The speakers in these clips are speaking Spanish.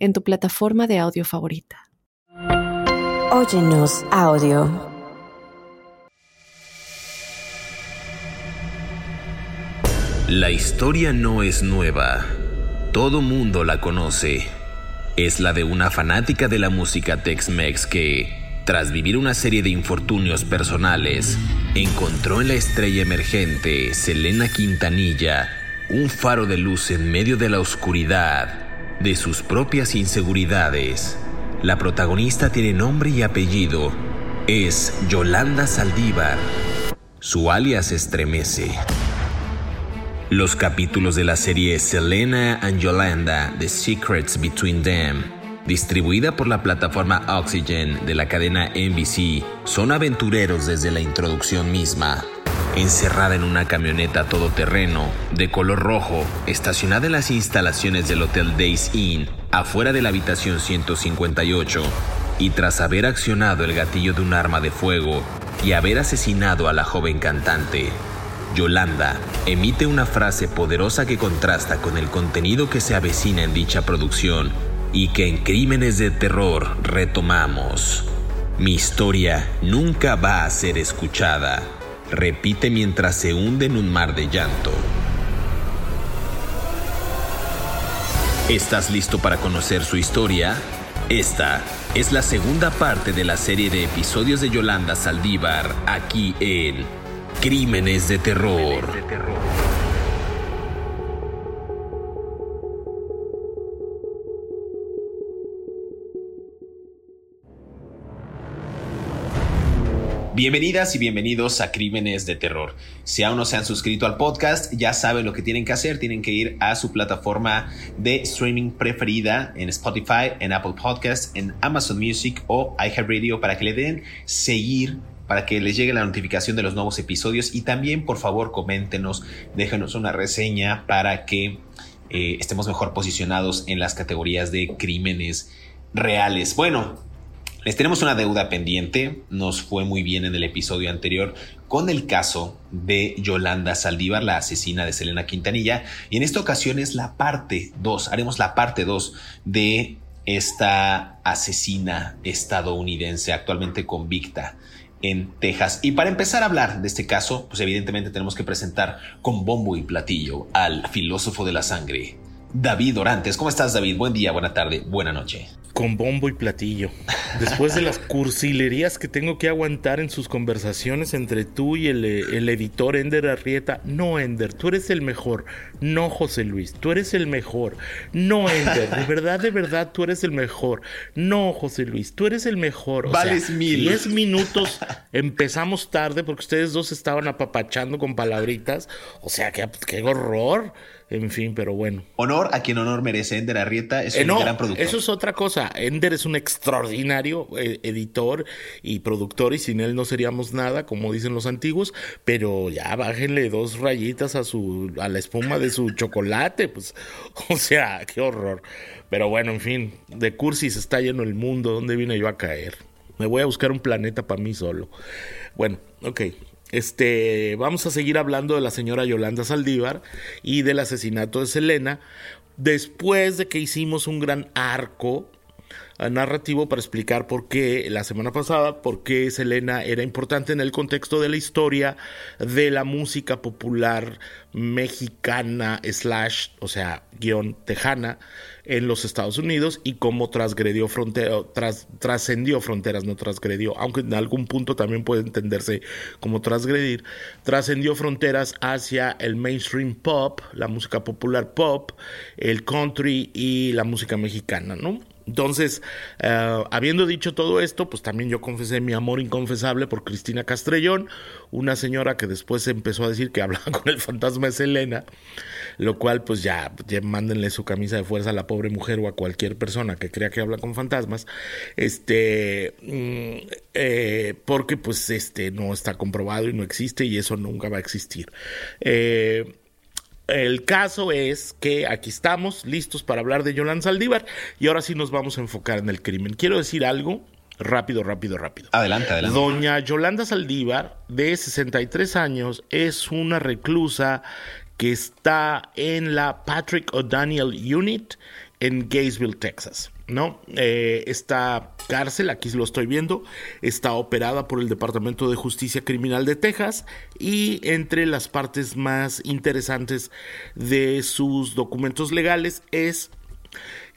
en tu plataforma de audio favorita. Óyenos audio. La historia no es nueva. Todo mundo la conoce. Es la de una fanática de la música Tex-Mex que, tras vivir una serie de infortunios personales, encontró en la estrella emergente Selena Quintanilla un faro de luz en medio de la oscuridad de sus propias inseguridades. La protagonista tiene nombre y apellido. Es Yolanda Saldívar. Su alias estremece. Los capítulos de la serie Selena and Yolanda, The Secrets Between Them, distribuida por la plataforma Oxygen de la cadena NBC, son aventureros desde la introducción misma. Encerrada en una camioneta todoterreno de color rojo, estacionada en las instalaciones del Hotel Days Inn, afuera de la habitación 158, y tras haber accionado el gatillo de un arma de fuego y haber asesinado a la joven cantante, Yolanda emite una frase poderosa que contrasta con el contenido que se avecina en dicha producción y que en Crímenes de Terror retomamos. Mi historia nunca va a ser escuchada. Repite mientras se hunde en un mar de llanto. ¿Estás listo para conocer su historia? Esta es la segunda parte de la serie de episodios de Yolanda Saldívar aquí en Crímenes de terror. Bienvenidas y bienvenidos a Crímenes de Terror. Si aún no se han suscrito al podcast, ya saben lo que tienen que hacer. Tienen que ir a su plataforma de streaming preferida en Spotify, en Apple Podcasts, en Amazon Music o iHeartRadio para que le den seguir para que les llegue la notificación de los nuevos episodios y también por favor coméntenos, déjenos una reseña para que eh, estemos mejor posicionados en las categorías de crímenes reales. Bueno, les tenemos una deuda pendiente, nos fue muy bien en el episodio anterior con el caso de Yolanda Saldívar, la asesina de Selena Quintanilla, y en esta ocasión es la parte 2, haremos la parte 2 de esta asesina estadounidense actualmente convicta en Texas. Y para empezar a hablar de este caso, pues evidentemente tenemos que presentar con bombo y platillo al filósofo de la sangre, David Orantes. ¿Cómo estás, David? Buen día, buena tarde, buena noche con bombo y platillo. Después de las cursilerías que tengo que aguantar en sus conversaciones entre tú y el, editor Ender Arrieta. No, Ender, tú eres el mejor. No, José Luis, tú eres el mejor. No, Ender, de verdad, de verdad, tú eres el mejor. No, José Luis, tú eres el mejor. O Vales mil. Diez minutos empezamos tarde porque ustedes dos estaban apapachando con palabritas. O sea, qué, qué horror. En fin, pero bueno. Honor a quien honor merece. Ender Arrieta es un gran productor. Eso es otra cosa. Ender es un extraordinario eh, editor y productor y sin él no seríamos nada, como dicen los antiguos. Pero ya bájenle dos rayitas a su a la espuma de su chocolate, pues. O sea, qué horror. Pero bueno, en fin, de cursis está lleno el mundo. ¿Dónde vine yo a caer? Me voy a buscar un planeta para mí solo. Bueno, ok. Este, vamos a seguir hablando de la señora Yolanda Saldívar y del asesinato de Selena, después de que hicimos un gran arco narrativo para explicar por qué la semana pasada, por qué Selena era importante en el contexto de la historia de la música popular mexicana slash, o sea, guion tejana en los Estados Unidos y cómo transgredió trascendió fronteras, no transgredió, aunque en algún punto también puede entenderse como transgredir, trascendió fronteras hacia el mainstream pop, la música popular pop, el country y la música mexicana, ¿no? Entonces, eh, habiendo dicho todo esto, pues también yo confesé mi amor inconfesable por Cristina Castrellón, una señora que después empezó a decir que hablaba con el fantasma de Selena, lo cual pues ya, mándenle su camisa de fuerza a la pobre mujer o a cualquier persona que crea que habla con fantasmas, este, mm, eh, porque pues este no está comprobado y no existe y eso nunca va a existir. Eh, el caso es que aquí estamos listos para hablar de Yolanda Saldívar y ahora sí nos vamos a enfocar en el crimen. Quiero decir algo rápido, rápido, rápido. Adelante, adelante. Doña Yolanda Saldívar, de 63 años, es una reclusa que está en la Patrick O'Daniel Unit en Gainesville, Texas. ¿No? Eh, esta cárcel, aquí lo estoy viendo, está operada por el Departamento de Justicia Criminal de Texas y entre las partes más interesantes de sus documentos legales es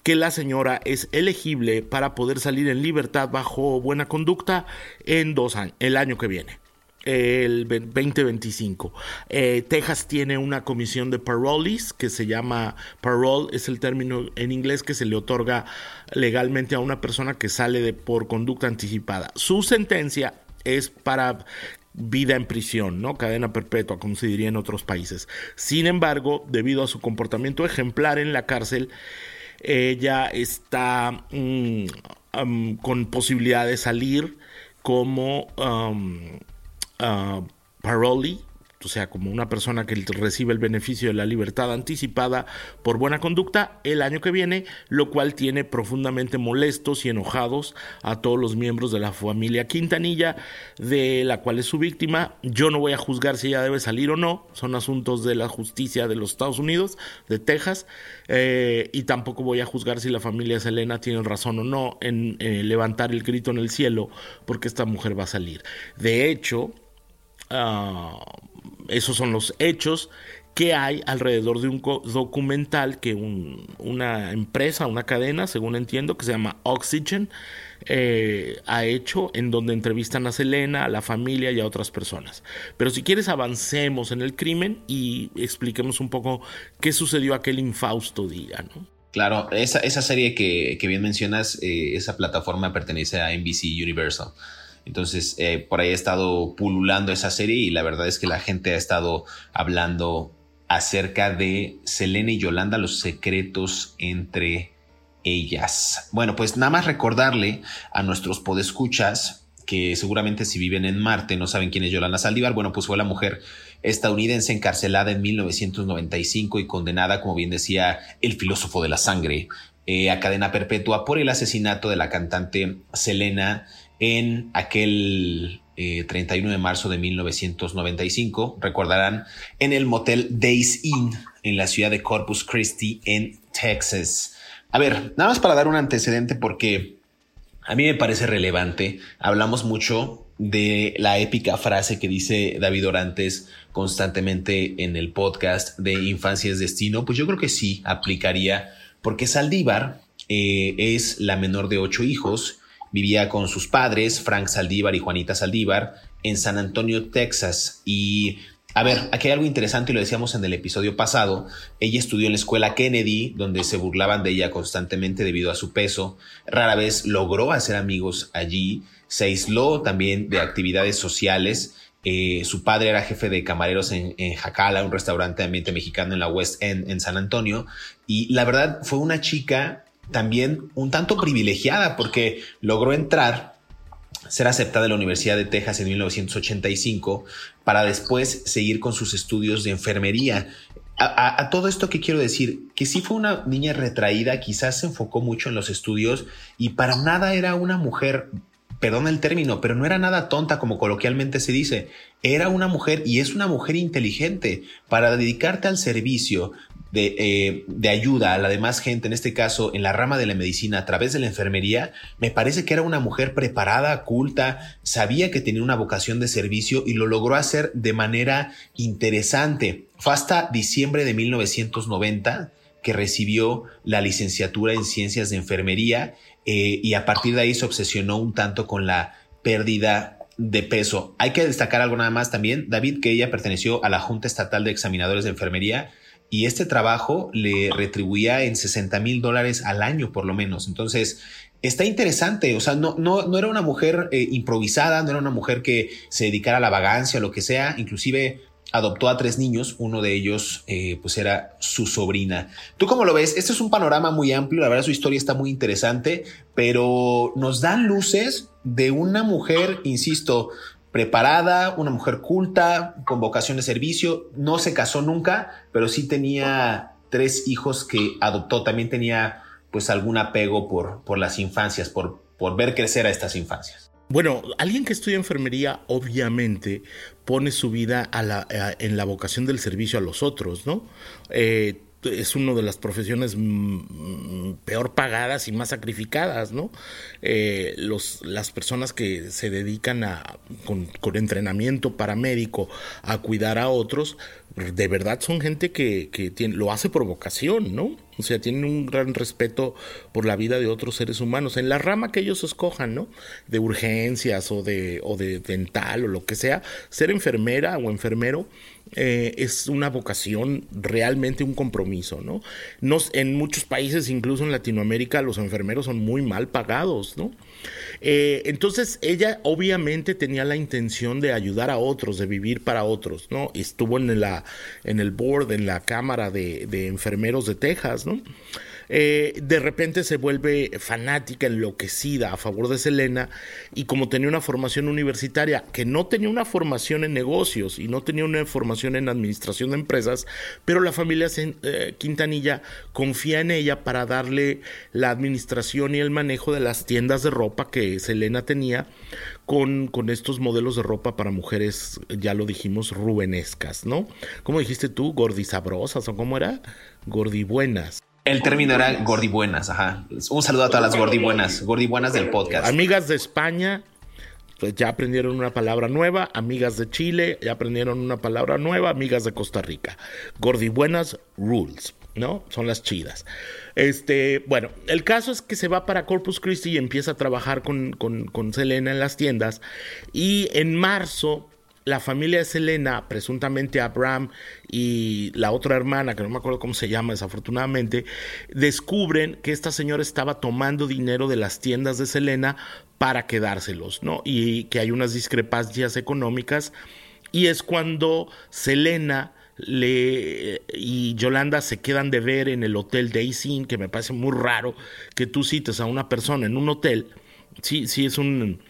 que la señora es elegible para poder salir en libertad bajo buena conducta en dos años, el año que viene el 2025. Eh, Texas tiene una comisión de parolees que se llama parole, es el término en inglés que se le otorga legalmente a una persona que sale por conducta anticipada. Su sentencia es para vida en prisión, ¿no? Cadena perpetua, como se diría en otros países. Sin embargo, debido a su comportamiento ejemplar en la cárcel, ella está mm, con posibilidad de salir como uh, paroli, o sea, como una persona que recibe el beneficio de la libertad anticipada por buena conducta el año que viene, lo cual tiene profundamente molestos y enojados a todos los miembros de la familia Quintanilla, de la cual es su víctima. Yo no voy a juzgar si ella debe salir o no, son asuntos de la justicia de los Estados Unidos, de Texas, eh, y tampoco voy a juzgar si la familia Selena tiene razón o no en eh, levantar el grito en el cielo porque esta mujer va a salir. De hecho, Ah, esos son los hechos que hay alrededor de un documental que una empresa, una cadena, según entiendo, que se llama Oxygen, eh, ha hecho en donde entrevistan a Selena, a la familia y a otras personas. Pero si quieres avancemos en el crimen y expliquemos un poco qué sucedió aquel infausto día, ¿no? Claro, esa, serie que, bien mencionas, eh, esa plataforma pertenece a NBC Universal. Entonces, eh, por ahí ha estado pululando esa serie y la verdad es que la gente ha estado hablando acerca de Selena y Yolanda, los secretos entre ellas. Bueno, pues nada más recordarle a nuestros podescuchas que seguramente si viven en Marte no saben quién es Yolanda Saldívar. Bueno, pues fue la mujer estadounidense encarcelada en 1995 y condenada, como bien decía el filósofo de la sangre, eh, a cadena perpetua por el asesinato de la cantante Selena en aquel 31 eh, de marzo de 1995, recordarán, en el motel Days Inn en la ciudad de Corpus Christi, en Texas. A ver, nada más para dar un antecedente porque a mí me parece relevante. Hablamos mucho de la épica frase que dice David Orantes constantemente en el podcast de Infancia es Destino. Pues yo creo que sí aplicaría porque Saldívar eh, es la menor de ocho hijos Vivía con sus padres, Frank Saldívar y Juanita Saldívar, en San Antonio, Texas. Y a ver, aquí hay algo interesante y lo decíamos en el episodio pasado. Ella estudió en la escuela Kennedy, donde se burlaban de ella constantemente debido a su peso. Rara vez logró hacer amigos allí. Se aisló también de actividades sociales. Eh, su padre era jefe de camareros en, en, Jacala, un restaurante de ambiente mexicano en la West End, en San Antonio. Y la verdad fue una chica también un tanto privilegiada porque logró entrar, ser aceptada en la Universidad de Texas en 1985 para después seguir con sus estudios de enfermería. A, todo esto que quiero decir, que sí fue una niña retraída, quizás se enfocó mucho en los estudios y para nada era una mujer perdón el término, pero no era nada tonta como coloquialmente se dice. Era una mujer y es una mujer inteligente para dedicarte al servicio de, eh, de, ayuda a la demás gente, en este caso en la rama de la medicina a través de la enfermería, me parece que era una mujer preparada, culta, sabía que tenía una vocación de servicio y lo logró hacer de manera interesante. Fue hasta diciembre de 1990 que recibió la licenciatura en ciencias de enfermería eh, y a partir de ahí se obsesionó un tanto con la pérdida de peso. Hay que destacar algo nada más también, David, que ella perteneció a la Junta Estatal de Examinadores de Enfermería y este trabajo le retribuía en 60 mil dólares al año por lo menos. Entonces, está interesante, o sea, no, no, no era una mujer eh, improvisada, no era una mujer que se dedicara a la vagancia o lo que sea, inclusive adoptó a tres niños, uno de ellos eh, pues era su sobrina. ¿Tú cómo lo ves? Este es un panorama muy amplio, la verdad su historia está muy interesante, pero nos dan luces de una mujer, insisto, preparada, una mujer culta, con vocación de servicio, no se casó nunca, pero sí tenía tres hijos que adoptó, también tenía pues algún apego por, por las infancias, por, por ver crecer a estas infancias. Bueno, alguien que estudia enfermería obviamente pone su vida en la vocación del servicio a los otros, ¿no? Eh, es una de las profesiones mm, peor pagadas y más sacrificadas, ¿no? Eh, los, las personas que se dedican a, con, con, entrenamiento paramédico a cuidar a otros, de verdad son gente que, que tiene, lo hace por vocación, ¿no? O sea, tienen un gran respeto por la vida de otros seres humanos, en la rama que ellos escojan, ¿no? De urgencias o de, o de dental o lo que sea, ser enfermera o enfermero eh, es una vocación, realmente un compromiso, ¿no? Nos, en muchos países, incluso en Latinoamérica, los enfermeros son muy mal pagados, ¿no? Eh, entonces ella obviamente tenía la intención de ayudar a otros, de vivir para otros, ¿no? Estuvo en la en el board, en la cámara de, de enfermeros de Texas, ¿no? Eh, de repente se vuelve fanática, enloquecida a favor de Selena y como tenía una formación universitaria, que no tenía una formación en negocios y no tenía una formación en administración de empresas, pero la familia eh, Quintanilla confía en ella para darle la administración y el manejo de las tiendas de ropa que Selena tenía con, con, estos modelos de ropa para mujeres, ya lo dijimos, rubenescas, ¿no? ¿Cómo dijiste tú? ¿Gordisabrosas o cómo era? Gordibuenas. El término era gordibuenas, ajá. Un saludo a todas las gordibuenas, gordibuenas del podcast. Amigas de España, pues ya aprendieron una palabra nueva. Amigas de Chile, ya aprendieron una palabra nueva. Amigas de Costa Rica. Gordibuenas rules, ¿no? Son las chidas. Este, bueno, el caso es que se va para Corpus Christi y empieza a trabajar con, con, con Selena en las tiendas. Y en marzo la familia de Selena, presuntamente Abraham y la otra hermana, que no me acuerdo cómo se llama desafortunadamente, descubren que esta señora estaba tomando dinero de las tiendas de Selena para quedárselos, ¿no? Y que hay unas discrepancias económicas. Y es cuando Selena le, y Yolanda se quedan de ver en el hotel Daisy, que me parece muy raro que tú cites a una persona en un hotel Sí, sí, es un.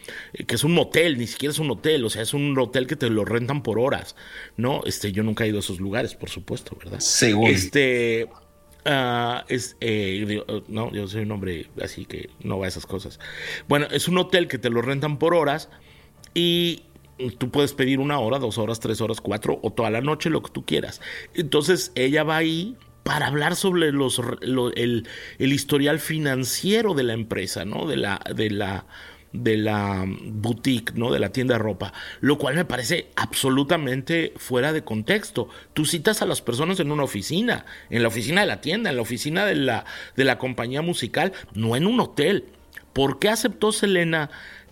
que es un motel, ni siquiera es un hotel, o sea, es un hotel que te lo rentan por horas, ¿no? Este, yo nunca he ido a esos lugares, por supuesto, ¿verdad? Según. Este. Uh, es, eh, no, yo soy un hombre así que no va a esas cosas. Bueno, es un hotel que te lo rentan por horas y tú puedes pedir una hora, dos horas, tres horas, cuatro o toda la noche, lo que tú quieras. Entonces ella va ahí para hablar sobre los, el, historial financiero de la empresa, ¿no? De la, de la, de la boutique, ¿no? De la tienda de ropa, lo cual me parece absolutamente fuera de contexto. Tú citas a las personas en una oficina, en la oficina de la tienda, en la oficina de la, de la compañía musical, no en un hotel. ¿Por qué aceptó Selena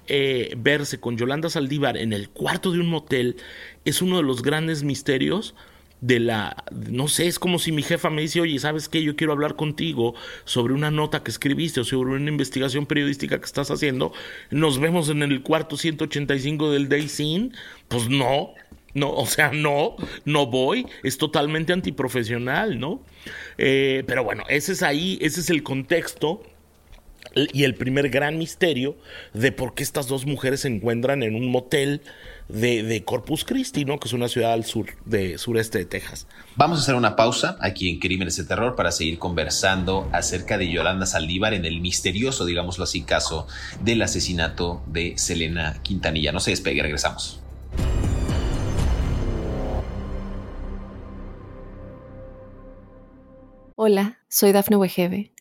eh, verse con Yolanda Saldívar en el cuarto de un motel? Es uno de los grandes misterios de la, no sé, es como si mi jefa me dice, oye, ¿sabes qué? Yo quiero hablar contigo sobre una nota que escribiste o sobre una investigación periodística que estás haciendo. Nos vemos en el cuarto 185 del Day Scene. Pues no, no, o sea, no, no voy, es totalmente antiprofesional, ¿no? Eh, pero bueno, ese es ahí, ese es el contexto y el primer gran misterio de por qué estas dos mujeres se encuentran en un motel de, Corpus Christi, ¿no? que es una ciudad al sur de sureste de Texas. Vamos a hacer una pausa aquí en Crímenes de Terror para seguir conversando acerca de Yolanda Saldívar en el misterioso, digámoslo así, caso del asesinato de Selena Quintanilla. No se despegue, regresamos. Hola, soy Dafne Wegebe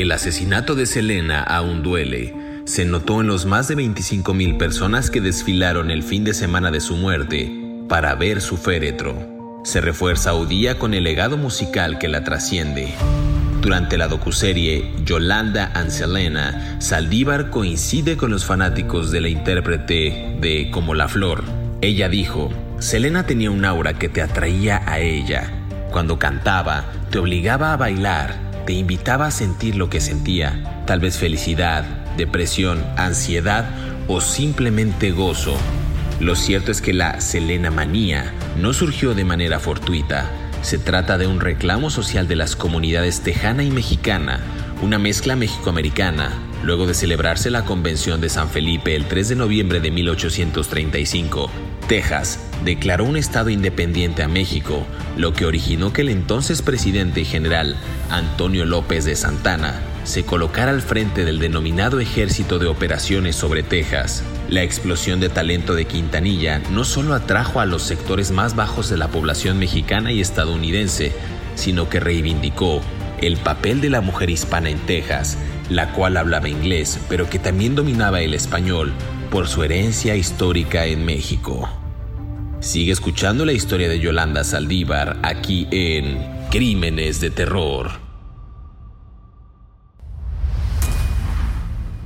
El asesinato de Selena aún duele. Se notó en los más de 25.000 personas que desfilaron el fin de semana de su muerte para ver su féretro. Se refuerza hoy día con el legado musical que la trasciende. Durante la docuserie Yolanda and Selena, Saldívar coincide con los fanáticos de la intérprete de Como la Flor. Ella dijo, Selena tenía un aura que te atraía a ella. Cuando cantaba, te obligaba a bailar te invitaba a sentir lo que sentía, tal vez felicidad, depresión, ansiedad o simplemente gozo. Lo cierto es que la Selena manía no surgió de manera fortuita. Se trata de un reclamo social de las comunidades tejana y mexicana, una mezcla mexicoamericana, luego de celebrarse la Convención de San Felipe el 3 de noviembre de 1835 Texas declaró un estado independiente a México, lo que originó que el entonces presidente general Antonio López de Santana se colocara al frente del denominado Ejército de Operaciones sobre Texas. La explosión de talento de Quintanilla no solo atrajo a los sectores más bajos de la población mexicana y estadounidense, sino que reivindicó el papel de la mujer hispana en Texas, la cual hablaba inglés, pero que también dominaba el español por su herencia histórica en México. Sigue escuchando la historia de Yolanda Saldívar aquí en Crímenes de Terror.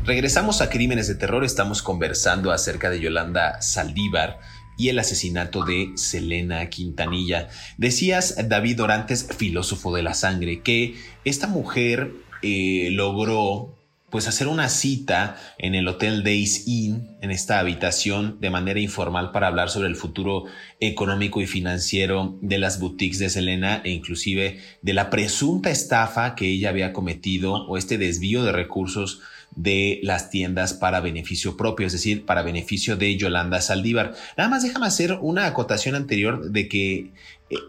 Regresamos a Crímenes de Terror, estamos conversando acerca de Yolanda Saldívar y el asesinato de Selena Quintanilla. Decías, David Dorantes, filósofo de la sangre, que esta mujer eh, logró pues hacer una cita en el Hotel Days Inn, en esta habitación, de manera informal para hablar sobre el futuro económico y financiero de las boutiques de Selena e inclusive de la presunta estafa que ella había cometido o este desvío de recursos de las tiendas para beneficio propio, es decir, para beneficio de Yolanda Saldívar. Nada más déjame hacer una acotación anterior de que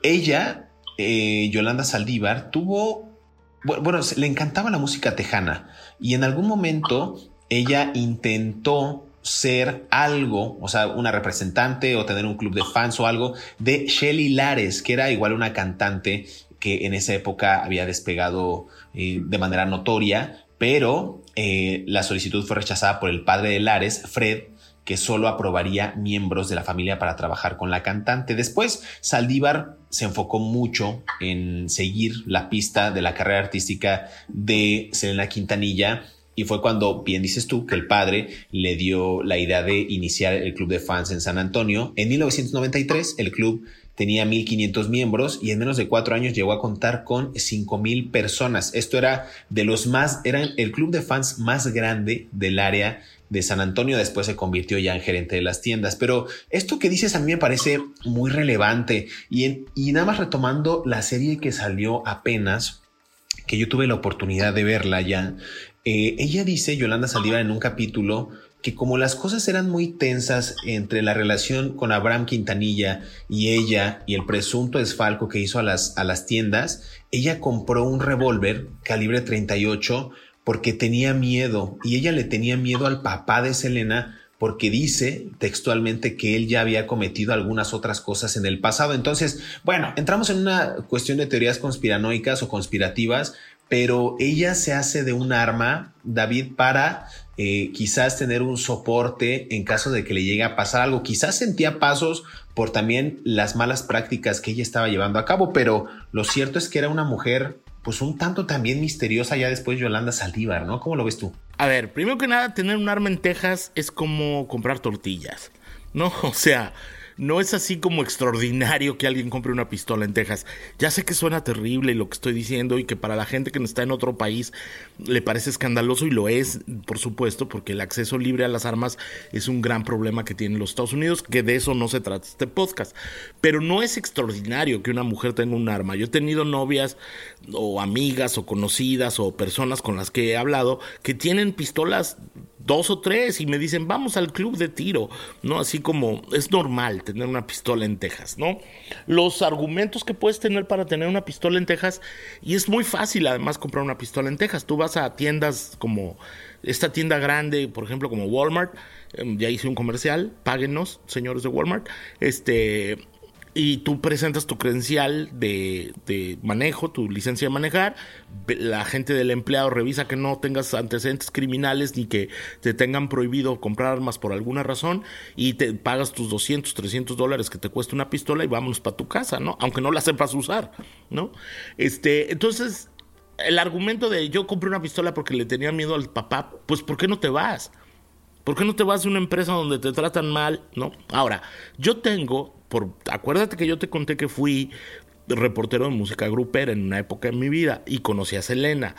ella, eh, Yolanda Saldívar, tuvo bueno, le encantaba la música tejana y en algún momento ella intentó ser algo, o sea, una representante o tener un club de fans o algo de Shelly Lares, que era igual una cantante que en esa época había despegado eh, de manera notoria, pero eh, la solicitud fue rechazada por el padre de Lares, Fred, que solo aprobaría miembros de la familia para trabajar con la cantante. Después, Saldívar se enfocó mucho en seguir la pista de la carrera artística de Selena Quintanilla y fue cuando, bien dices tú, que el padre le dio la idea de iniciar el club de fans en San Antonio. En 1993, el club tenía 1.500 miembros y en menos de cuatro años llegó a contar con 5.000 personas. Esto era de los más, era el club de fans más grande del área de San Antonio, después se convirtió ya en gerente de las tiendas. Pero esto que dices a mí me parece muy relevante y, nada más retomando la serie que salió apenas, que yo tuve la oportunidad de verla ya, eh, ella dice, Yolanda Saldívar, en un capítulo, que como las cosas eran muy tensas entre la relación con Abraham Quintanilla y ella y el presunto desfalco que hizo a las, a las tiendas, ella compró un revólver calibre 38 porque tenía miedo y ella le tenía miedo al papá de Selena porque dice textualmente que él ya había cometido algunas otras cosas en el pasado. Entonces, bueno, entramos en una cuestión de teorías conspiranoicas o conspirativas, pero ella se hace de un arma, David, para eh, quizás tener un soporte en caso de que le llegue a pasar algo. Quizás sentía pasos por también las malas prácticas que ella estaba llevando a cabo, pero lo cierto es que era una mujer pues un tanto también misteriosa ya después Yolanda Saldívar, ¿no? ¿Cómo lo ves tú? A ver, primero que nada, tener un arma en Texas es como comprar tortillas, ¿no? O sea, no es así como extraordinario que alguien compre una pistola en Texas. Ya sé que suena terrible lo que estoy diciendo y que para la gente que no está en otro país le parece escandaloso y lo es, por supuesto, porque el acceso libre a las armas es un gran problema que tienen los Estados Unidos, que de eso no se trata este podcast. Pero no es extraordinario que una mujer tenga un arma. Yo he tenido novias o amigas o conocidas o personas con las que he hablado que tienen pistolas dos o tres y me dicen, vamos al club de tiro, ¿no? Así como es normal tener una pistola en Texas, ¿no? Los argumentos que puedes tener para tener una pistola en Texas, y es muy fácil además comprar una pistola en Texas. Tú vas a tiendas como esta tienda grande, por ejemplo, como Walmart, em, ya hice un comercial, páguenos, señores de Walmart, este y tú presentas tu credencial de, de, manejo, tu licencia de manejar, la gente del empleado revisa que no tengas antecedentes criminales ni que te tengan prohibido comprar armas por alguna razón y te pagas tus 200, 300 dólares que te cuesta una pistola y vámonos para tu casa, ¿no? Aunque no la sepas usar, ¿no? Este, entonces, el argumento de yo compré una pistola porque le tenía miedo al papá, pues ¿por qué no te vas? ¿Por qué no te vas a una empresa donde te tratan mal? ¿No? Ahora, yo tengo acuérdate que yo te conté que fui reportero de música grupera en una época de mi vida y conocí a Selena.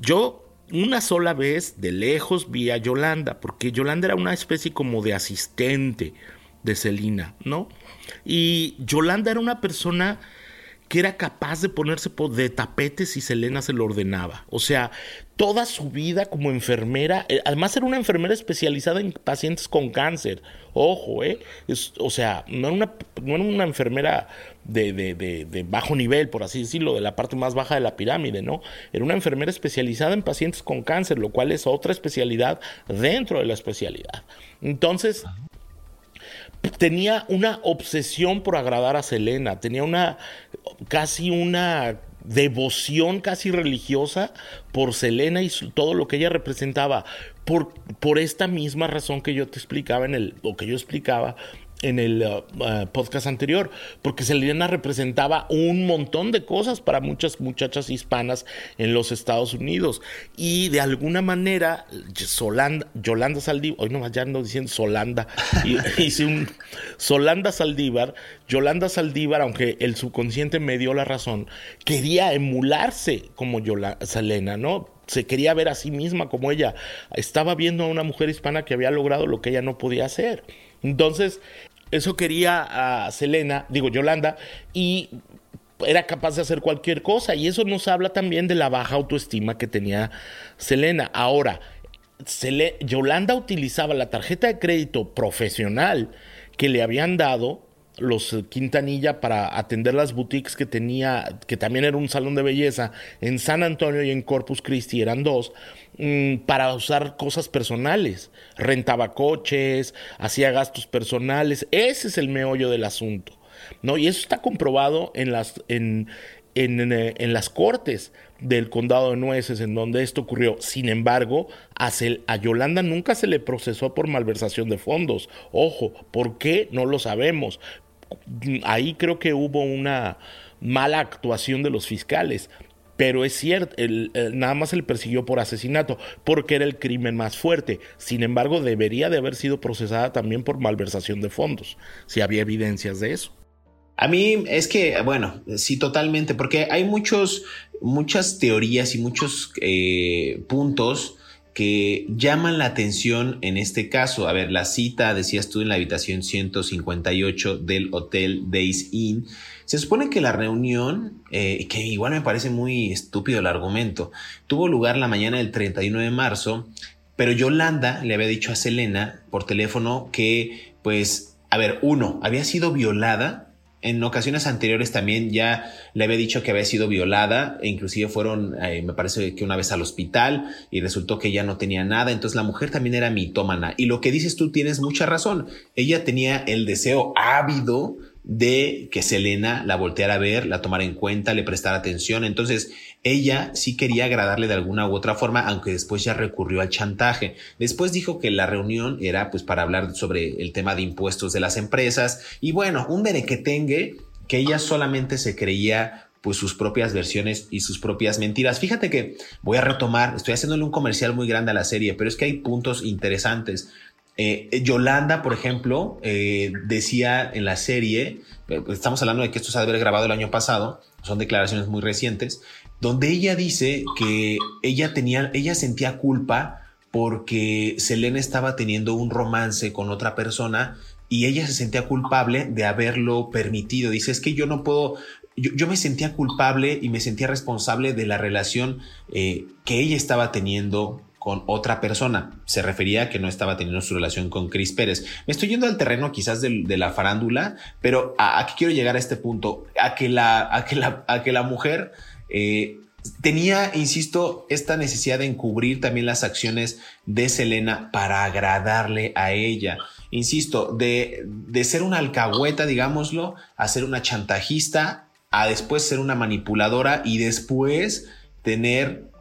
Yo una sola vez de lejos vi a Yolanda, porque Yolanda era una especie como de asistente de Selena, ¿no? Y Yolanda era una persona que era capaz de ponerse de tapetes si Selena se lo ordenaba. O sea, toda su vida como enfermera, eh, además era una enfermera especializada en pacientes con cáncer. Ojo, ¿eh? o sea, no era una, no era una enfermera de, de, de, bajo nivel, por así decirlo, de la parte más baja de la pirámide, ¿no? Era una enfermera especializada en pacientes con cáncer, lo cual es otra especialidad dentro de la especialidad. Entonces, tenía una obsesión por agradar a Selena, tenía una casi una devoción casi religiosa por Selena y todo lo que ella representaba, por, por esta misma razón que yo te explicaba en el, o que yo explicaba en el uh, uh, podcast anterior, porque Selena representaba un montón de cosas para muchas muchachas hispanas en los Estados Unidos. Y de alguna manera, Solanda, Yolanda Saldívar, hoy no ya ando diciendo Solanda, hice un Solanda Saldívar, Yolanda Saldívar, aunque el subconsciente me dio la razón, quería emularse como Yolanda, Selena, ¿no? se quería ver a sí misma como ella. Estaba viendo a una mujer hispana que había logrado lo que ella no podía hacer. Entonces, eso quería a Selena, digo Yolanda, y era capaz de hacer cualquier cosa. Y eso nos habla también de la baja autoestima que tenía Selena. Ahora, Yolanda utilizaba la tarjeta de crédito profesional que le habían dado los Quintanilla para atender las boutiques que tenía, que también era un salón de belleza en San Antonio y en Corpus Christi, eran dos, mm, para usar cosas personales. Rentaba coches, hacía gastos personales. Ese es el meollo del asunto. ¿no? Y eso está comprobado en las, en, en, eh, en, las cortes del condado de Nueces, en donde esto ocurrió. Sin embargo, a, a, Yolanda nunca se le procesó por malversación de fondos. Ojo, ¿por qué? No lo sabemos. Ahí creo que hubo una mala actuación de los fiscales. Pero es cierto, nada más se le persiguió por asesinato, porque era el crimen más fuerte. Sin embargo, debería de haber sido procesada también por malversación de fondos, si había evidencias de eso. A mí es que, bueno, sí, totalmente, porque hay muchos, muchas teorías y muchos eh, puntos que llaman la atención en este caso. A ver, la cita, decías tú, en la habitación 158 del Hotel Days Inn. Se supone que la reunión, eh, que igual me parece muy estúpido el argumento, tuvo lugar la mañana del 31 de marzo, pero Yolanda le había dicho a Selena por teléfono que, pues, a ver, uno, había sido violada en ocasiones anteriores también ya le había dicho que había sido violada e inclusive fueron, eh, me parece que una vez al hospital y resultó que ella no tenía nada, entonces la mujer también era mitómana. Y lo que dices tú tienes mucha razón, ella tenía el deseo ávido de que Selena la volteara a ver, la tomara en cuenta, le prestara atención. Entonces, ella sí quería agradarle de alguna u otra forma, aunque después ya recurrió al chantaje. Después dijo que la reunión era pues para hablar sobre el tema de impuestos de las empresas y bueno, un berequetengue que ella solamente se creía pues sus propias versiones y sus propias mentiras. Fíjate que voy a retomar, estoy haciéndole un comercial muy grande a la serie, pero es que hay puntos interesantes. Eh, Yolanda, por ejemplo, eh, decía en la serie, eh, estamos hablando de que esto se ha de haber grabado el año pasado, son declaraciones muy recientes, donde ella dice que ella tenía, ella sentía culpa porque Selena estaba teniendo un romance con otra persona y ella se sentía culpable de haberlo permitido. Dice, es que yo no puedo, yo, me sentía culpable y me sentía responsable de la relación que ella estaba teniendo con otra persona. Se refería a que no estaba teniendo su relación con Chris Pérez. Me estoy yendo al terreno quizás de, la farándula, pero a, qué quiero llegar a este punto, a que la, a que la, a que la mujer eh, tenía, insisto, esta necesidad de encubrir también las acciones de Selena para agradarle a ella. insisto, de, de ser una alcahueta, digámoslo, a ser una chantajista, a después ser una manipuladora y después tener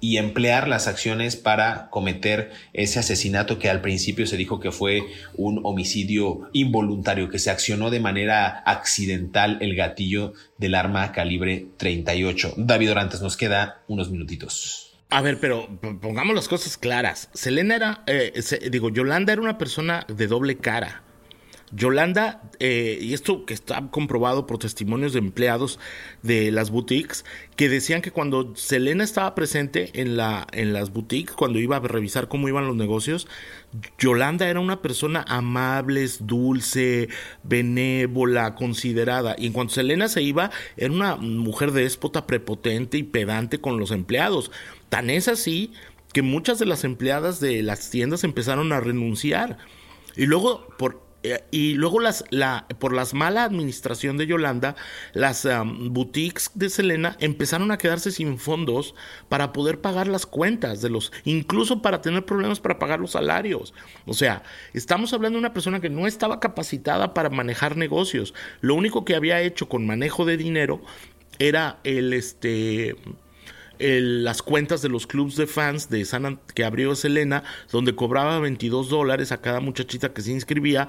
y emplear las acciones para cometer ese asesinato que al principio se dijo que fue un homicidio involuntario, que se accionó de manera accidental el gatillo del arma calibre 38. David Orantes, nos queda unos minutitos. A ver, pero pongamos las cosas claras. Selena era, eh, digo, Yolanda era una persona de doble cara. Yolanda, eh, y esto que está comprobado por testimonios de empleados de las boutiques, que decían que cuando Selena estaba presente en, la, en las boutiques, cuando iba a revisar cómo iban los negocios, Yolanda era una persona amable, dulce, benévola, considerada. Y en cuanto Selena se iba, era una mujer déspota, prepotente y pedante con los empleados. Tan es así que muchas de las empleadas de las tiendas empezaron a renunciar. Y luego, por eh, y luego las, la, por la mala administración de Yolanda, las boutiques de Selena empezaron a quedarse sin fondos para poder pagar las cuentas de los, incluso para tener problemas para pagar los salarios. O sea, estamos hablando de una persona que no estaba capacitada para manejar negocios. Lo único que había hecho con manejo de dinero era el este las cuentas de los clubs de fans de San que abrió Selena, donde cobraba 22 dólares a cada muchachita que se inscribía,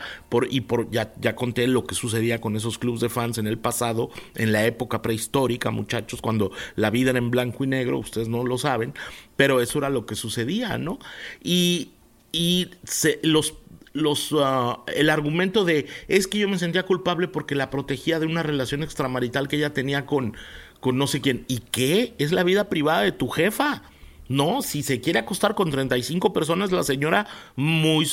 y por ya, conté lo que sucedía con esos clubs de fans en el pasado, en la época prehistórica, muchachos, cuando la vida era en blanco y negro, ustedes no lo saben, pero eso era lo que sucedía, ¿no? Y, y los los uh, el argumento de es que yo me sentía culpable porque la protegía de una relación extramarital que ella tenía con con no sé quién. ¿Y qué? Es la vida privada de tu jefa. No, si se quiere acostar con 35 personas, la señora muy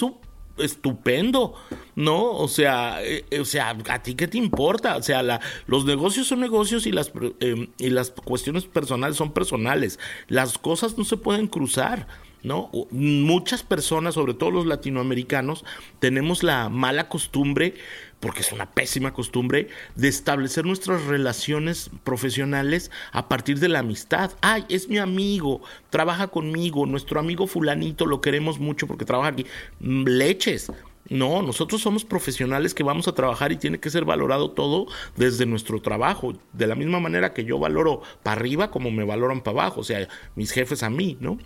estupendo, ¿no? O sea, eh, o sea, ¿a ti qué te importa? O sea, la, los negocios son negocios y las, em, y las cuestiones personales son personales. Las cosas no se pueden cruzar. ¿no? Muchas personas, sobre todo los latinoamericanos, tenemos la mala costumbre porque es una pésima costumbre, de establecer nuestras relaciones profesionales a partir de la amistad. Ay, es mi amigo, trabaja conmigo, nuestro amigo fulanito lo queremos mucho porque trabaja aquí. Mm, leches, no, nosotros somos profesionales que vamos a trabajar y tiene que ser valorado todo desde nuestro trabajo, de la misma manera que yo valoro para arriba como me valoran para abajo, o sea, mis jefes a mí, ¿no?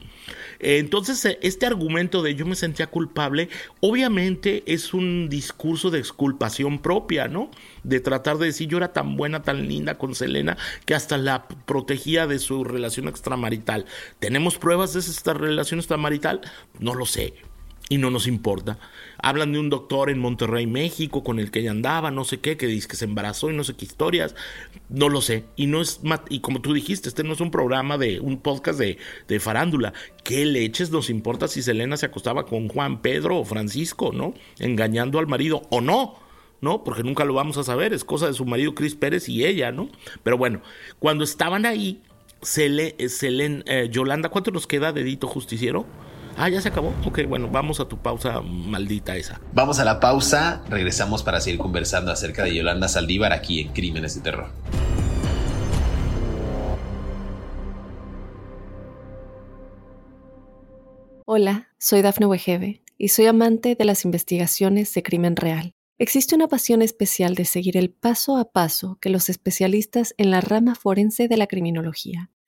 Entonces, eh, este argumento de yo me sentía culpable, obviamente es un discurso de exculpación propia, ¿no? De tratar de decir yo era tan buena, tan linda con Selena, que hasta la protegía de su relación extramarital. ¿Tenemos pruebas de esta relación extramarital? No lo sé, y no nos importa. Hablan de un doctor en Monterrey, México, con el que ella andaba, no sé qué, que dice que se embarazó y no sé qué historias. No lo sé. Y no es y como tú dijiste, este no es un programa de un podcast de, de farándula. ¿Qué leches nos importa si Selena se acostaba con Juan Pedro o Francisco, ¿no? Engañando al marido o no. ¿no? Porque nunca lo vamos a saber, es cosa de su marido Chris Pérez y ella, ¿no? Pero bueno, cuando estaban ahí, Selena, eh, Yolanda, ¿cuánto nos queda, dedito justiciero? Ah, ya se acabó. Ok, bueno, vamos a tu pausa maldita esa. Vamos a la pausa, regresamos para seguir conversando acerca de Yolanda Saldívar aquí en Crímenes de Terror. Hola, soy Dafne Wegebe y soy amante de las investigaciones de crimen real. Existe una pasión especial de seguir el paso a paso que los especialistas en la rama forense de la criminología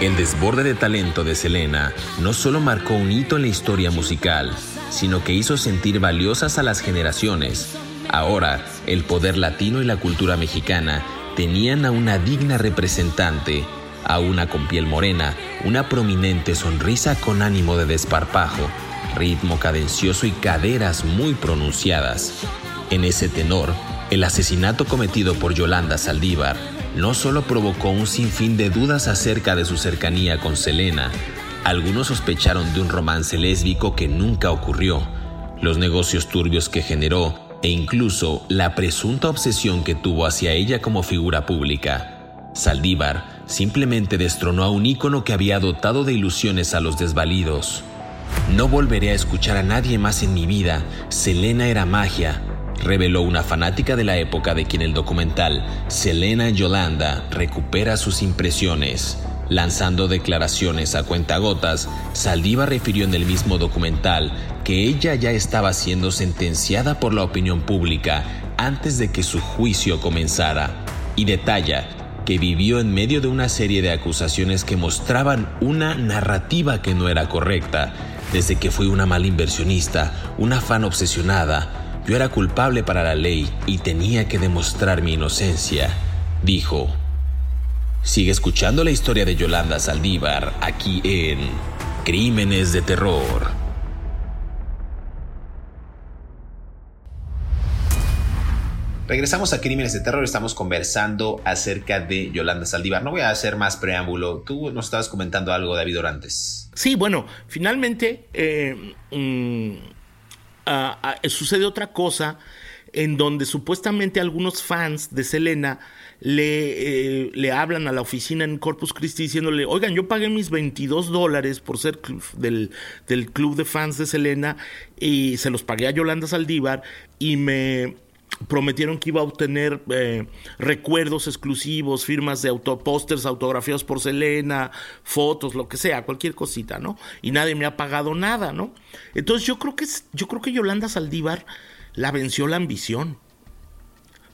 El desborde de talento de Selena no solo marcó un hito en la historia musical, sino que hizo sentir valiosas a las generaciones. Ahora, el poder latino y la cultura mexicana tenían a una digna representante, a una con piel morena, una prominente sonrisa con ánimo de desparpajo, ritmo cadencioso y caderas muy pronunciadas. En ese tenor, el asesinato cometido por Yolanda Saldívar no solo provocó un sinfín de dudas acerca de su cercanía con Selena, Algunos sospecharon de un romance lésbico que nunca ocurrió, los negocios turbios que generó e incluso la presunta obsesión que tuvo hacia ella como figura pública. Saldívar simplemente destronó a un ícono que había dotado de ilusiones a los desvalidos. No volveré a escuchar a nadie más en mi vida. Selena era magia, reveló una fanática de la época de quien el documental Selena Yolanda recupera sus impresiones. Lanzando declaraciones a cuentagotas, Saldiva refirió en el mismo documental que ella ya estaba siendo sentenciada por la opinión pública antes de que su juicio comenzara, y detalla que vivió en medio de una serie de acusaciones que mostraban una narrativa que no era correcta, desde que fui una mala inversionista, una fan obsesionada, yo era culpable para la ley y tenía que demostrar mi inocencia, dijo. Sigue escuchando la historia de Yolanda Saldívar aquí en Crímenes de Terror. Regresamos a Crímenes de Terror, estamos conversando acerca de Yolanda Saldívar. No voy a hacer más preámbulo. Tú nos estabas comentando algo, David Orantes. Sí, bueno, finalmente eh, mm, sucede otra cosa en donde supuestamente algunos fans de Selena le, eh, le hablan a la oficina en Corpus Christi diciéndole, oigan, yo pagué mis 22 dólares por ser del, del club de fans de Selena y se los pagué a Yolanda Saldívar y me prometieron que iba a obtener eh, recuerdos exclusivos, firmas de auto, pósters autografiados por Selena, fotos, lo que sea, cualquier cosita, ¿no? Y nadie me ha pagado nada, ¿no? Entonces yo creo que yo creo que Yolanda Saldívar la venció la ambición.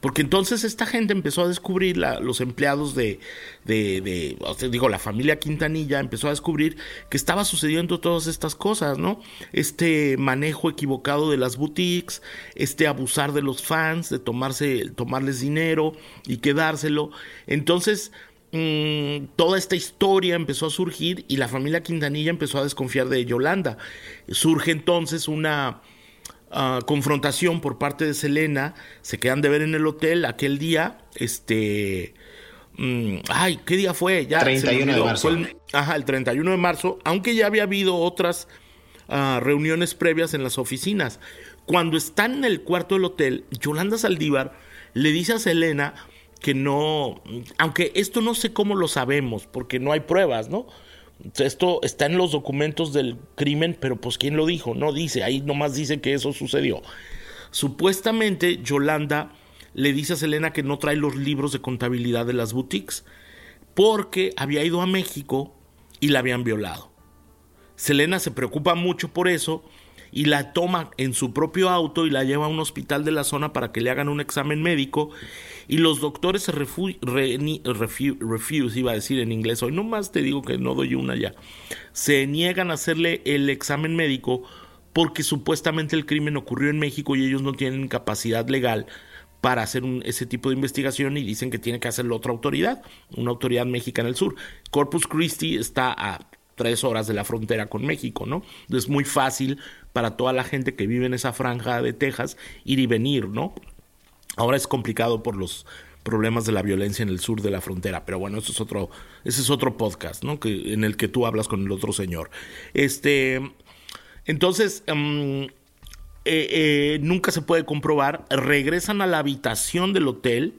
Porque entonces esta gente empezó a descubrir, los empleados de, de, de digo, la familia Quintanilla empezó a descubrir que estaba sucediendo todas estas cosas, ¿no? Este manejo equivocado de las boutiques, este abusar de los fans, de tomarse, tomarles dinero y quedárselo. Entonces, mm, toda esta historia empezó a surgir y la familia Quintanilla empezó a desconfiar de Yolanda. Surge entonces una confrontación por parte de Selena, se quedan de ver en el hotel aquel día, este... Mm, ay, ¿qué día fue? Ya 31 de marzo. ajá, el 31 de marzo, aunque ya había habido otras ah, reuniones previas en las oficinas. Cuando están en el cuarto del hotel, Yolanda Saldívar le dice a Selena que no, aunque esto no sé cómo lo sabemos, porque no hay pruebas, ¿no? Esto está en los documentos del crimen, pero pues ¿quién lo dijo? No dice, ahí nomás dice que eso sucedió. Supuestamente Yolanda le dice a Selena que no trae los libros de contabilidad de las boutiques porque había ido a México y la habían violado. Selena se preocupa mucho por eso y la toma en su propio auto y la lleva a un hospital de la zona para que le hagan un examen médico y los doctores se refuse, iba a decir en inglés, hoy nomás te digo que no doy una ya, se niegan a hacerle el examen médico porque supuestamente el crimen ocurrió en México y ellos no tienen capacidad legal para hacer ese tipo de investigación y dicen que tiene que hacerlo otra autoridad, una autoridad mexicana del sur. Corpus Christi está a tres horas de la frontera con México, ¿no? Es muy fácil para toda la gente que vive en esa franja de Texas ir y venir, ¿no? Ahora es complicado por los problemas de la violencia en el sur de la frontera, pero bueno, eso es otro, ese es otro podcast, ¿no? Que, en el que tú hablas con el otro señor. Este, entonces, em, eh, eh, nunca se puede comprobar. Regresan a la habitación del hotel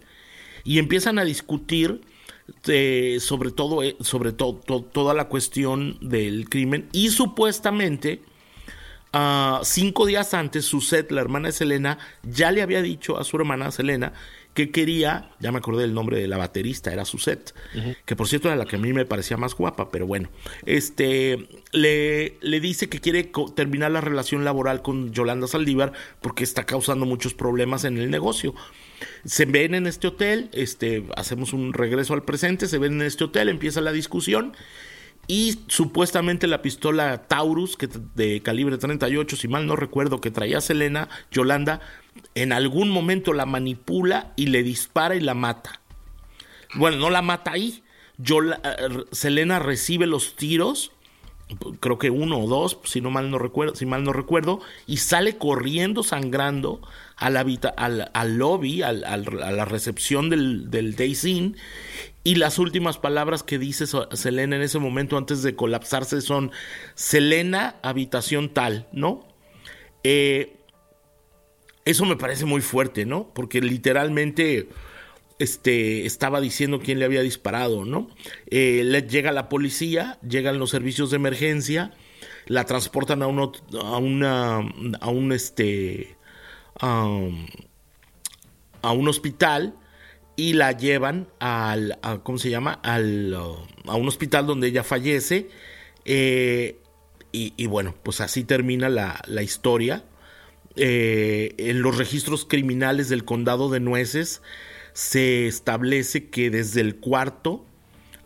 y empiezan a discutir eh, sobre todo, sobre todo, toda la cuestión del crimen y supuestamente Ah, cinco días antes, Suset, la hermana de Selena, ya le había dicho a su hermana Selena que quería, ya me acordé del nombre de la baterista, era Suset, que por cierto era la que a mí me parecía más guapa, pero bueno, este, le, le dice que quiere terminar la relación laboral con Yolanda Saldívar porque está causando muchos problemas en el negocio. Se ven en este hotel, este, hacemos un regreso al presente, se ven en este hotel, empieza la discusión y supuestamente la pistola Taurus, que de calibre 38, si mal no recuerdo, que traía Selena, Yolanda, en algún momento la manipula y le dispara y la mata. Bueno, no la mata ahí. Eh, Selena recibe los tiros, creo que uno o dos, si no mal no recuerdo, si mal no recuerdo, y sale corriendo sangrando al, al, al lobby, al, a la recepción del, del Day Y las últimas palabras que dice Selena en ese momento antes de colapsarse son Selena, habitación tal, ¿no? Eh, eso me parece muy fuerte, ¿no? Porque literalmente este, estaba diciendo quién le había disparado, ¿no? Eh, le llega la policía, llegan los servicios de emergencia, la transportan a, uno, a una, a un, este, a un hospital y la llevan al, ¿cómo se llama? Al, a un hospital donde ella fallece. Eh, y, bueno, pues así termina la, la historia. Eh, en los registros criminales del condado de Nueces se establece que desde el cuarto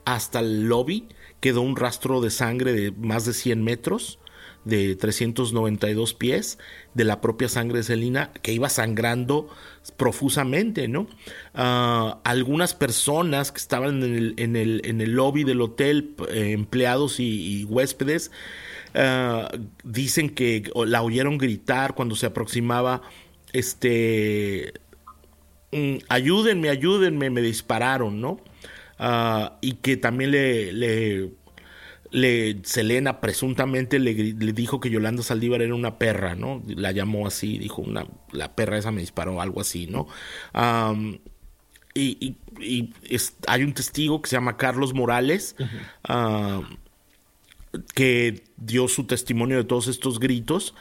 hasta el lobby quedó un rastro de sangre de más de 100 metros, de 392 pies, de la propia sangre de Celina, que iba sangrando profusamente, ¿no? Ah, algunas personas que estaban en el, en el, en el lobby del hotel, eh, empleados y huéspedes, Ah, dicen que la oyeron gritar cuando se aproximaba, este, mm, ayúdenme, ayúdenme, me dispararon, ¿no? Ah, y que también le, le Selena presuntamente le, le, dijo que Yolanda Saldívar era una perra, ¿no? La llamó así, dijo, una, la perra esa me disparó, algo así, ¿no? y, y, hay un testigo que se llama Carlos Morales, que dio su testimonio de todos estos gritos.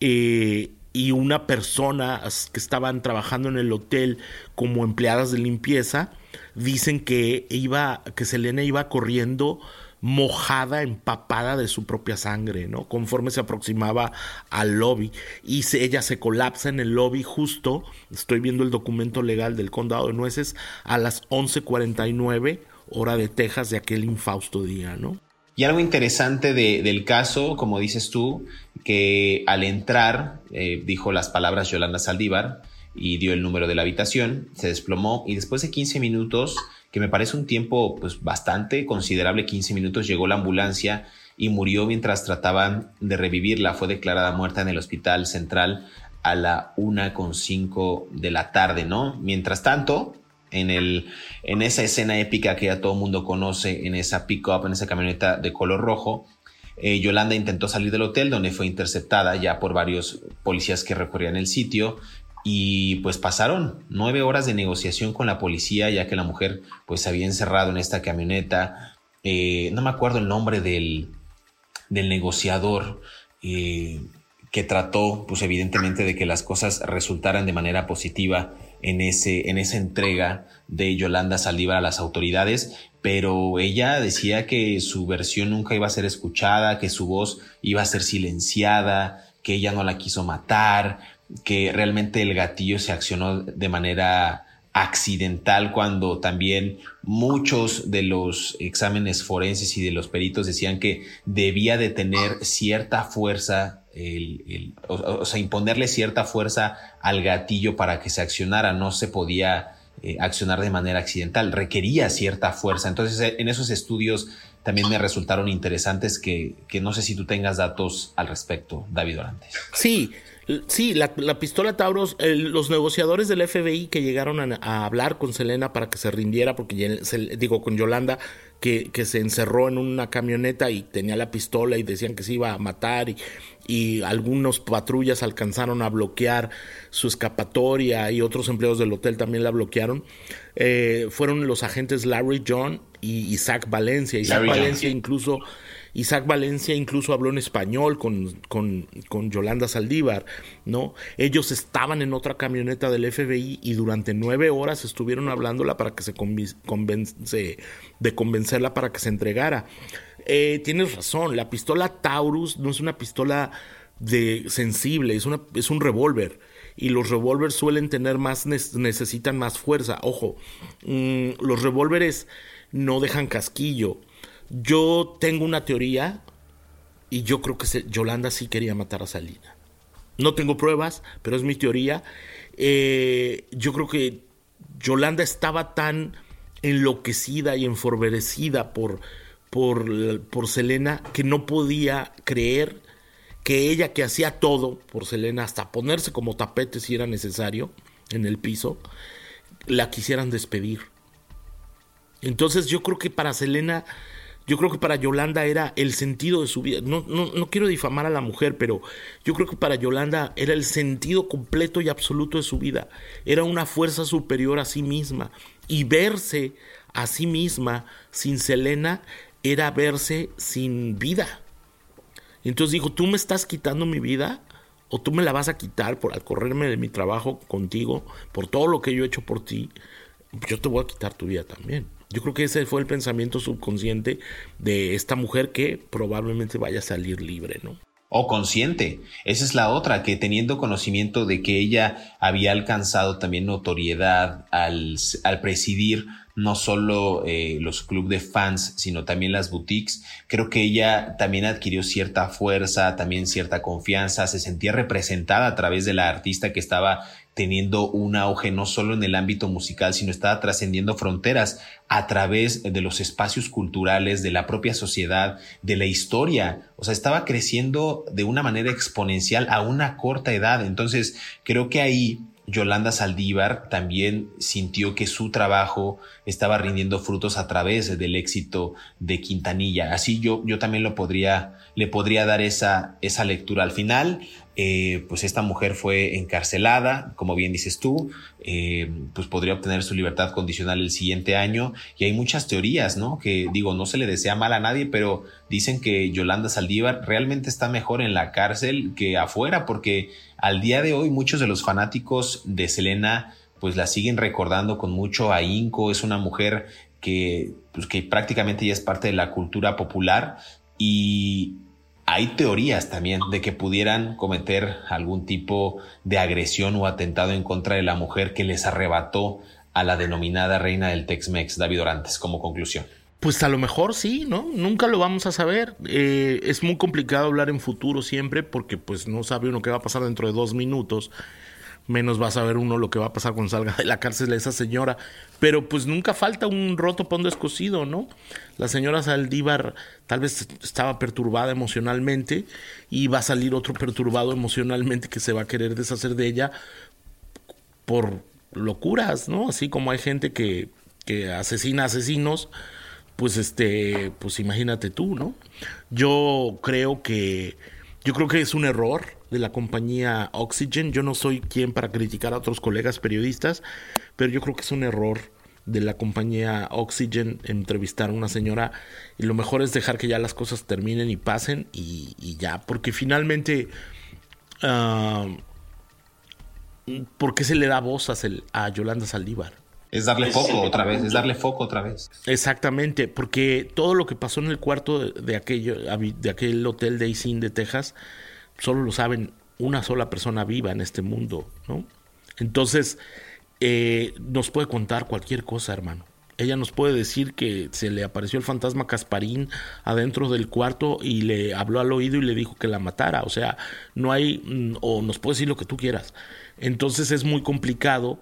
Eh, y una persona que estaban trabajando en el hotel como empleadas de limpieza dicen que iba que Selena iba corriendo mojada, empapada de su propia sangre, ¿no? Conforme se aproximaba al lobby y ella se colapsa en el lobby justo, estoy viendo el documento legal del condado de Nueces a las 11:49 hora de Texas de aquel infausto día, ¿no? Y algo interesante del caso, como dices tú, que al entrar eh, dijo las palabras Yolanda Saldívar y dio el número de la habitación, se desplomó y después de 15 minutos, que me parece un tiempo pues bastante considerable, 15 minutos, llegó la ambulancia y murió mientras trataban de revivirla. Fue declarada muerta en el hospital central a la 1.5 de la tarde, ¿no? Mientras tanto, en, el, en esa escena épica que ya todo el mundo conoce, en esa pick-up, en esa camioneta de color rojo. Eh, Yolanda intentó salir del hotel donde fue interceptada ya por varios policías que recorrían el sitio y pues pasaron nueve horas de negociación con la policía ya que la mujer pues se había encerrado en esta camioneta. Eh, no me acuerdo el nombre del, del negociador. Eh, que trató, pues evidentemente, de que las cosas resultaran de manera positiva en, ese, en esa entrega de Yolanda Saldívar a las autoridades, pero ella decía que su versión nunca iba a ser escuchada, que su voz iba a ser silenciada, que ella no la quiso matar, que realmente el gatillo se accionó de manera accidental cuando también muchos de los exámenes forenses y de los peritos decían que debía de tener cierta fuerza el, o, sea, imponerle cierta fuerza al gatillo para que se accionara, no se podía eh, accionar de manera accidental, requería cierta fuerza. Entonces, eh, en esos estudios también me resultaron interesantes que, que no sé si tú tengas datos al respecto, David Orantes. Sí, Sí, la, pistola Tauros, los negociadores del FBI que llegaron a, hablar con Selena para que se rindiera, porque digo, con Yolanda, que, que, se encerró en una camioneta y tenía la pistola y decían que se iba a matar y, y algunos patrullas alcanzaron a bloquear su escapatoria y otros empleados del hotel también la bloquearon. Eh, fueron los agentes Larry John y Isaac Valencia. Isaac Valencia incluso Isaac Valencia incluso habló en español con, con, con, Yolanda Saldívar, ¿no? Ellos estaban en otra camioneta del FBI y durante nueve horas estuvieron hablándola para que se convence, de convencerla para que se entregara. Eh, tienes razón, la pistola Taurus no es una pistola de sensible, es, una, es un revólver y los revólveres suelen tener más, necesitan más fuerza. Ojo, mm, los revólveres no dejan casquillo. Yo tengo una teoría y yo creo que Yolanda sí quería matar a Salina. No tengo pruebas, pero es mi teoría. Eh, yo creo que Yolanda estaba tan enloquecida y enforberecida por, por, por Selena que no podía creer que ella que hacía todo por Selena, hasta ponerse como tapete si era necesario en el piso, la quisieran despedir Entonces yo creo que para Selena, yo creo que para Yolanda era el sentido de su vida. No, no, no quiero difamar a la mujer, pero yo creo que para Yolanda era el sentido completo y absoluto de su vida. Era una fuerza superior a sí misma. Y verse a sí misma sin Selena era verse sin vida. Entonces dijo, tú me estás quitando mi vida o tú me la vas a quitar por al correrme de mi trabajo contigo, por todo lo que yo he hecho por ti, yo te voy a quitar tu vida también. Yo creo que ese fue el pensamiento subconsciente de esta mujer que probablemente vaya a salir libre, ¿no? O consciente. Esa es la otra, que teniendo conocimiento de que ella había alcanzado también notoriedad al, presidir no solo eh, los clubes de fans, sino también las boutiques. Creo que ella también adquirió cierta fuerza, también cierta confianza, se sentía representada a través de la artista que estaba teniendo un auge no solo en el ámbito musical, sino estaba trascendiendo fronteras a través de los espacios culturales, de la propia sociedad, de la historia. O sea, estaba creciendo de una manera exponencial a una corta edad. Entonces, creo que ahí Yolanda Saldívar también sintió que su trabajo estaba rindiendo frutos a través del éxito de Quintanilla. Así yo, yo también lo podría, le podría dar esa, esa lectura. Al final, eh, pues esta mujer fue encarcelada, como bien dices tú, eh, pues podría obtener su libertad condicional el siguiente año. Y hay muchas teorías, ¿no? Que digo, no se le desea mal a nadie, pero dicen que Yolanda Saldívar realmente está mejor en la cárcel que afuera, porque al día de hoy muchos de los fanáticos de Selena pues la siguen recordando con mucho ahínco, es una mujer que, pues, que prácticamente ya es parte de la cultura popular y hay teorías también de que pudieran cometer algún tipo de agresión o atentado en contra de la mujer que les arrebató a la denominada reina del Tex-Mex, David Orantes, como conclusión. Pues a lo mejor sí, ¿no? Nunca lo vamos a saber. Eh, es muy complicado hablar en futuro siempre porque pues no sabe uno qué va a pasar dentro de dos minutos. Menos va a saber uno lo que va a pasar cuando salga de la cárcel esa señora. Pero pues nunca falta un roto pondo escocido, ¿no? La señora Saldívar tal vez estaba perturbada emocionalmente y va a salir otro perturbado emocionalmente que se va a querer deshacer de ella por locuras, ¿no? Así como hay gente que, que asesina asesinos pues este, pues imagínate tú, ¿no? Yo creo que, yo creo que es un error de la compañía Oxygen. Yo no soy quien para criticar a otros colegas periodistas, pero yo creo que es un error de la compañía Oxygen entrevistar a una señora y lo mejor es dejar que ya las cosas terminen y pasen y, ya, porque finalmente, uh, ¿por qué se le da voz a, a Yolanda Saldívar? Es darle foco otra vez, es darle foco otra vez. Exactamente, porque todo lo que pasó en el cuarto de, aquello, de aquel hotel de Isin de Texas, solo lo saben una sola persona viva en este mundo, ¿no? Entonces, eh, nos puede contar cualquier cosa, hermano. Ella nos puede decir que se le apareció el fantasma Casparín adentro del cuarto y le habló al oído y le dijo que la matara. O sea, no hay, mm, o nos puede decir lo que tú quieras. Entonces es muy complicado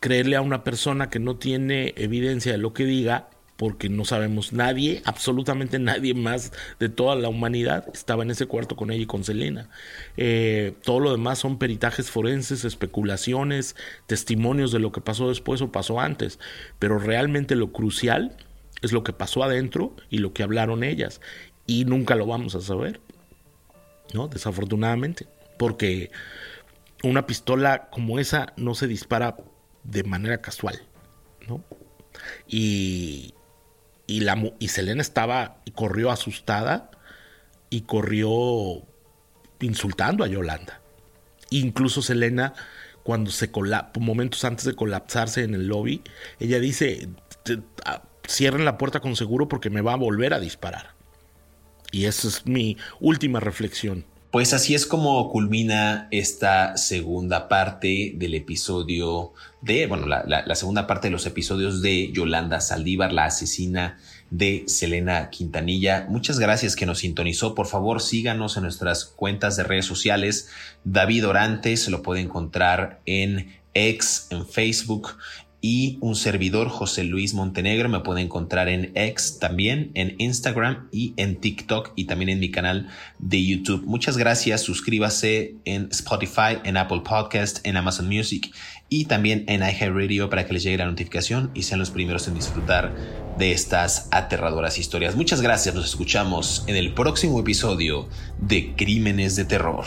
creerle a una persona que no tiene evidencia de lo que diga, porque no sabemos nadie, absolutamente nadie más de toda la humanidad estaba en ese cuarto con ella y con Selena. Eh, todo lo demás son peritajes forenses, especulaciones, testimonios de lo que pasó después o pasó antes, pero realmente lo crucial es lo que pasó adentro y lo que hablaron ellas, y nunca lo vamos a saber, ¿no? Desafortunadamente, porque una pistola como esa no se dispara de manera casual, ¿no? Y, y, Selena estaba y corrió asustada y corrió insultando a Yolanda. Incluso Selena, cuando se momentos antes de colapsarse en el lobby, ella dice, cierren la puerta con seguro porque me va a volver a disparar. Y esa es mi última reflexión. Pues así es como culmina esta segunda parte del episodio de, bueno, la, segunda parte de los episodios de Yolanda Saldívar, la asesina de Selena Quintanilla. Muchas gracias que nos sintonizó. Por favor, síganos en nuestras cuentas de redes sociales. David Orantes lo puede encontrar en X, en Facebook y un servidor José Luis Montenegro. Me puede encontrar en X también, en Instagram y en TikTok y también en mi canal de YouTube. Muchas gracias. Suscríbase en Spotify, en Apple Podcast, en Amazon Music y también en iHeartRadio para que les llegue la notificación y sean los primeros en disfrutar de estas aterradoras historias. Muchas gracias. Nos escuchamos en el próximo episodio de Crímenes de Terror.